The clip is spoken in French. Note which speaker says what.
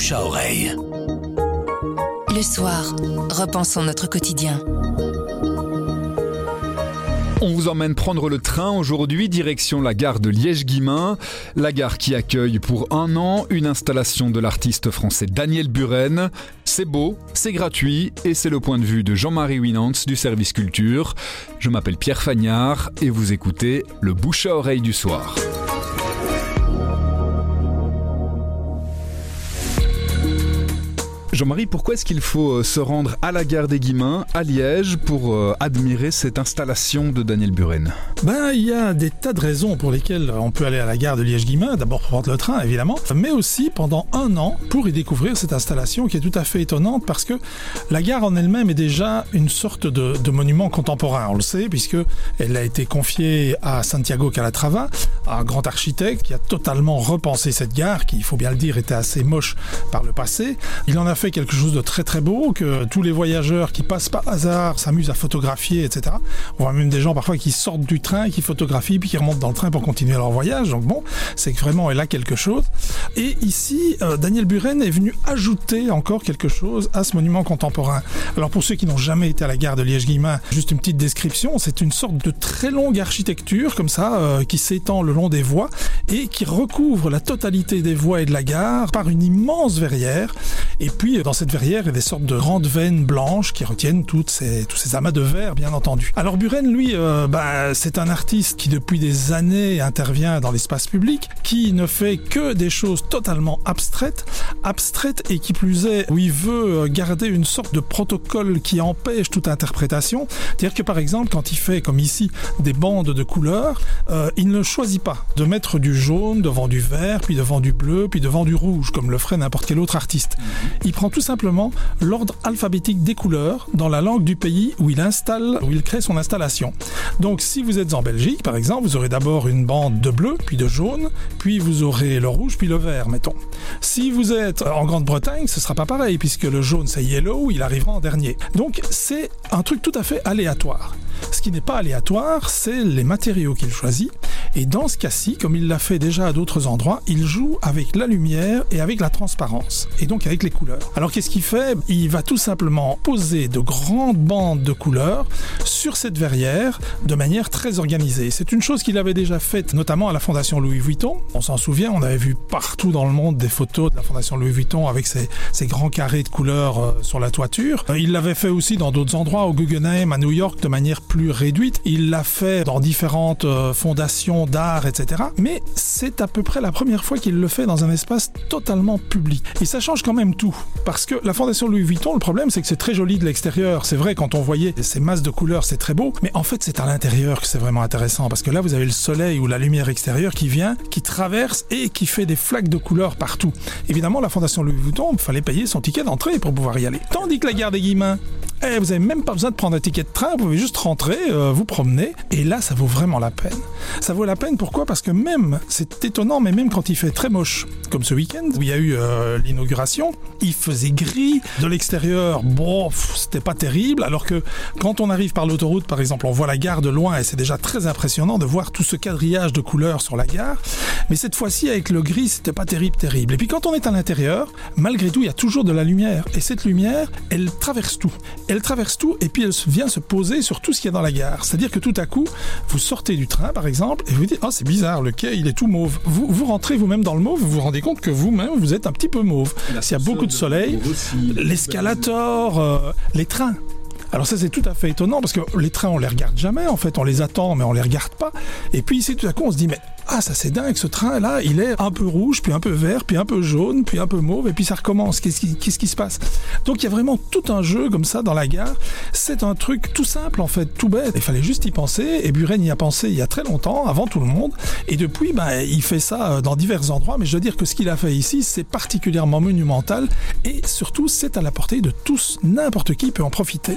Speaker 1: bouche à oreille.
Speaker 2: Le soir, repensons notre quotidien.
Speaker 3: On vous emmène prendre le train aujourd'hui, direction la gare de Liège-Guimain, la gare qui accueille pour un an une installation de l'artiste français Daniel Buren. C'est beau, c'est gratuit et c'est le point de vue de Jean-Marie Winantz du service culture. Je m'appelle Pierre Fagnard et vous écoutez le bouche à oreille du soir. Jean-Marie, pourquoi est-ce qu'il faut euh, se rendre à la gare des Guimins, à Liège, pour euh, admirer cette installation de Daniel Buren?
Speaker 4: Ben, il y a des tas de raisons pour lesquelles on peut aller à la gare de Liège-Guimain. D'abord pour prendre le train, évidemment, mais aussi pendant un an pour y découvrir cette installation qui est tout à fait étonnante parce que la gare en elle-même est déjà une sorte de, de monument contemporain. On le sait puisque elle a été confiée à Santiago Calatrava, un grand architecte qui a totalement repensé cette gare, qui, il faut bien le dire, était assez moche par le passé. Il en a fait quelque chose de très très beau, que tous les voyageurs qui passent par hasard s'amusent à photographier, etc. On voit même des gens parfois qui sortent du train, qui photographient, puis qui remontent dans le train pour continuer leur voyage. Donc bon, c'est vraiment a quelque chose. Et ici, euh, Daniel Buren est venu ajouter encore quelque chose à ce monument contemporain. Alors pour ceux qui n'ont jamais été à la gare de Liège-Guillemins, juste une petite description, c'est une sorte de très longue architecture comme ça, euh, qui s'étend le long des voies et qui recouvre la totalité des voies et de la gare par une immense verrière. Et puis dans cette verrière, il y a des sortes de grandes veines blanches qui retiennent toutes ces, tous ces amas de verre, bien entendu. Alors Buren, lui, euh, bah, c'est un artiste qui depuis des années intervient dans l'espace public, qui ne fait que des choses totalement abstraites, abstraites et qui plus est, où il veut garder une sorte de protocole qui empêche toute interprétation. C'est-à-dire que par exemple, quand il fait, comme ici, des bandes de couleurs, euh, il ne choisit pas de mettre du jaune devant du vert, puis devant du bleu, puis devant du rouge, comme le ferait n'importe quel autre artiste. Il prend tout simplement l'ordre alphabétique des couleurs dans la langue du pays où il installe, où il crée son installation. Donc si vous êtes en Belgique, par exemple, vous aurez d'abord une bande de bleu, puis de jaune, puis vous aurez le rouge, puis le vert, mettons. Si vous êtes en Grande-Bretagne, ce sera pas pareil, puisque le jaune c'est yellow, il arrivera en dernier. Donc c'est un truc tout à fait aléatoire. Ce qui n'est pas aléatoire, c'est les matériaux qu'il choisit. Et dans ce cas-ci, comme il l'a fait déjà à d'autres endroits, il joue avec la lumière et avec la transparence, et donc avec les couleurs. Alors qu'est-ce qu'il fait? Il va tout simplement poser de grandes bandes de couleurs sur cette verrière de manière très organisée. C'est une chose qu'il avait déjà faite, notamment à la Fondation Louis Vuitton. On s'en souvient, on avait vu partout dans le monde des photos de la Fondation Louis Vuitton avec ces, ces grands carrés de couleurs euh, sur la toiture. Euh, il l'avait fait aussi dans d'autres endroits, au Guggenheim, à New York, de manière plus réduite. Il l'a fait dans différentes euh, d'art, etc. Mais c'est à peu près la première fois qu'il le fait dans un espace totalement public. Et ça change quand même tout. Parce que la Fondation Louis Vuitton, le problème, c'est que c'est très joli de l'extérieur. C'est vrai, quand on voyait ces masses de couleurs, c'est très beau. Mais en fait, c'est à l'intérieur que c'est vraiment intéressant. Parce que là, vous avez le soleil ou la lumière extérieure qui vient, qui traverse et qui fait des flaques de couleurs partout. Évidemment, la Fondation Louis Vuitton, il fallait payer son ticket d'entrée pour pouvoir y aller. Tandis que la gare des Guillemins, eh, vous avez même pas besoin de prendre un ticket de train, vous pouvez juste rentrer, euh, vous promener, et là, ça vaut vraiment la peine. Ça vaut la peine, pourquoi? Parce que même, c'est étonnant, mais même quand il fait très moche, comme ce week-end, où il y a eu euh, l'inauguration, il faisait gris, de l'extérieur, bon, c'était pas terrible, alors que quand on arrive par l'autoroute, par exemple, on voit la gare de loin, et c'est déjà très impressionnant de voir tout ce quadrillage de couleurs sur la gare, mais cette fois-ci, avec le gris, c'était pas terrible, terrible. Et puis quand on est à l'intérieur, malgré tout, il y a toujours de la lumière, et cette lumière, elle traverse tout elle traverse tout et puis elle vient se poser sur tout ce qu'il y a dans la gare. C'est-à-dire que tout à coup, vous sortez du train, par exemple, et vous dites, oh, c'est bizarre, le quai, il est tout mauve. Vous, vous rentrez vous-même dans le mauve, vous vous rendez compte que vous-même, vous êtes un petit peu mauve. S'il y a beaucoup de soleil, l'escalator, euh, les trains. Alors ça c'est tout à fait étonnant parce que les trains on les regarde jamais en fait, on les attend mais on les regarde pas. Et puis ici tout à coup on se dit mais ah ça c'est dingue ce train là il est un peu rouge puis un peu vert puis un peu jaune puis un peu mauve et puis ça recommence. Qu'est-ce qui, se passe? Donc il y a vraiment tout un jeu comme ça dans la gare. C'est un truc tout simple en fait tout bête. Il fallait juste y penser et Buren y a pensé il y a très longtemps avant tout le monde. Et depuis ben, il fait ça dans divers endroits mais je veux dire que ce qu'il a fait ici c'est particulièrement monumental et surtout c'est à la portée de tous. N'importe qui peut en profiter